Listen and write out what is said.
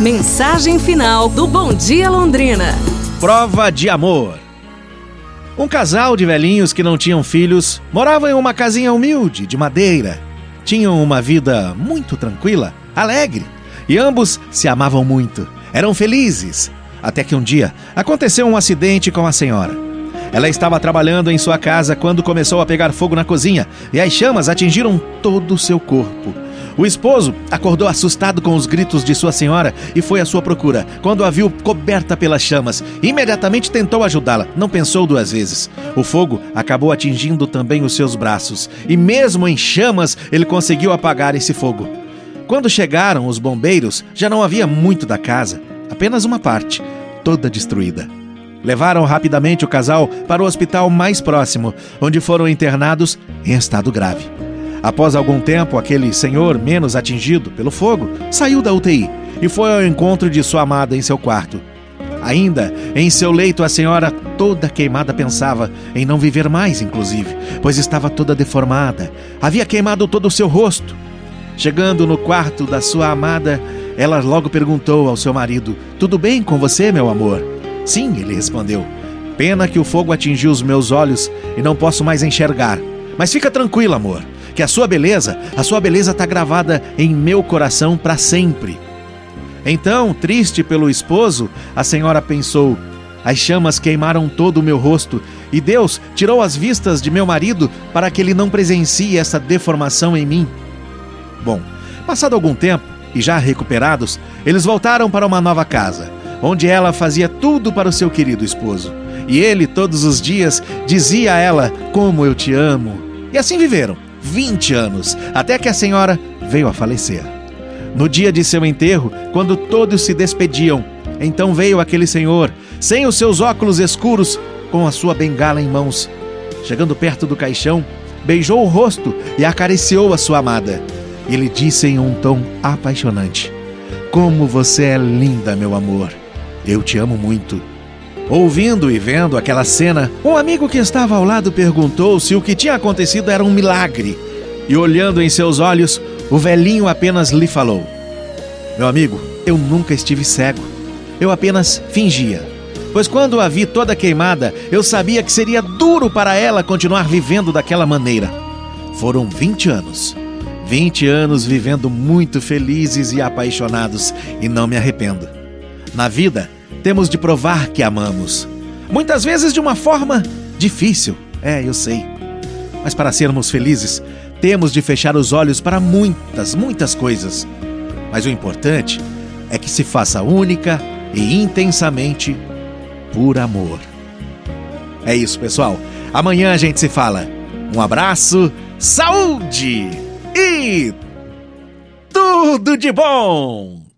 Mensagem final do Bom Dia Londrina. Prova de amor. Um casal de velhinhos que não tinham filhos morava em uma casinha humilde, de madeira. Tinham uma vida muito tranquila, alegre, e ambos se amavam muito. Eram felizes. Até que um dia aconteceu um acidente com a senhora. Ela estava trabalhando em sua casa quando começou a pegar fogo na cozinha e as chamas atingiram todo o seu corpo. O esposo acordou assustado com os gritos de sua senhora e foi à sua procura. Quando a viu coberta pelas chamas, imediatamente tentou ajudá-la. Não pensou duas vezes. O fogo acabou atingindo também os seus braços e, mesmo em chamas, ele conseguiu apagar esse fogo. Quando chegaram os bombeiros, já não havia muito da casa, apenas uma parte, toda destruída. Levaram rapidamente o casal para o hospital mais próximo, onde foram internados em estado grave. Após algum tempo, aquele senhor, menos atingido pelo fogo, saiu da UTI e foi ao encontro de sua amada em seu quarto. Ainda em seu leito, a senhora, toda queimada, pensava em não viver mais, inclusive, pois estava toda deformada. Havia queimado todo o seu rosto. Chegando no quarto da sua amada, ela logo perguntou ao seu marido: Tudo bem com você, meu amor? Sim, ele respondeu. Pena que o fogo atingiu os meus olhos e não posso mais enxergar. Mas fica tranquilo, amor que a sua beleza, a sua beleza está gravada em meu coração para sempre. Então, triste pelo esposo, a senhora pensou: as chamas queimaram todo o meu rosto e Deus tirou as vistas de meu marido para que ele não presencie essa deformação em mim. Bom, passado algum tempo e já recuperados, eles voltaram para uma nova casa, onde ela fazia tudo para o seu querido esposo. E ele, todos os dias, dizia a ela: Como eu te amo. E assim viveram 20 anos, até que a senhora veio a falecer. No dia de seu enterro, quando todos se despediam, então veio aquele senhor, sem os seus óculos escuros, com a sua bengala em mãos. Chegando perto do caixão, beijou o rosto e acariciou a sua amada. Ele disse em um tom apaixonante: Como você é linda, meu amor. Eu te amo muito. Ouvindo e vendo aquela cena, um amigo que estava ao lado perguntou se o que tinha acontecido era um milagre. E olhando em seus olhos, o velhinho apenas lhe falou: Meu amigo, eu nunca estive cego. Eu apenas fingia. Pois quando a vi toda queimada, eu sabia que seria duro para ela continuar vivendo daquela maneira. Foram 20 anos. 20 anos vivendo muito felizes e apaixonados, e não me arrependo. Na vida, temos de provar que amamos. Muitas vezes de uma forma difícil, é, eu sei. Mas para sermos felizes, temos de fechar os olhos para muitas, muitas coisas. Mas o importante é que se faça única e intensamente por amor. É isso, pessoal. Amanhã a gente se fala. Um abraço, saúde e tudo de bom!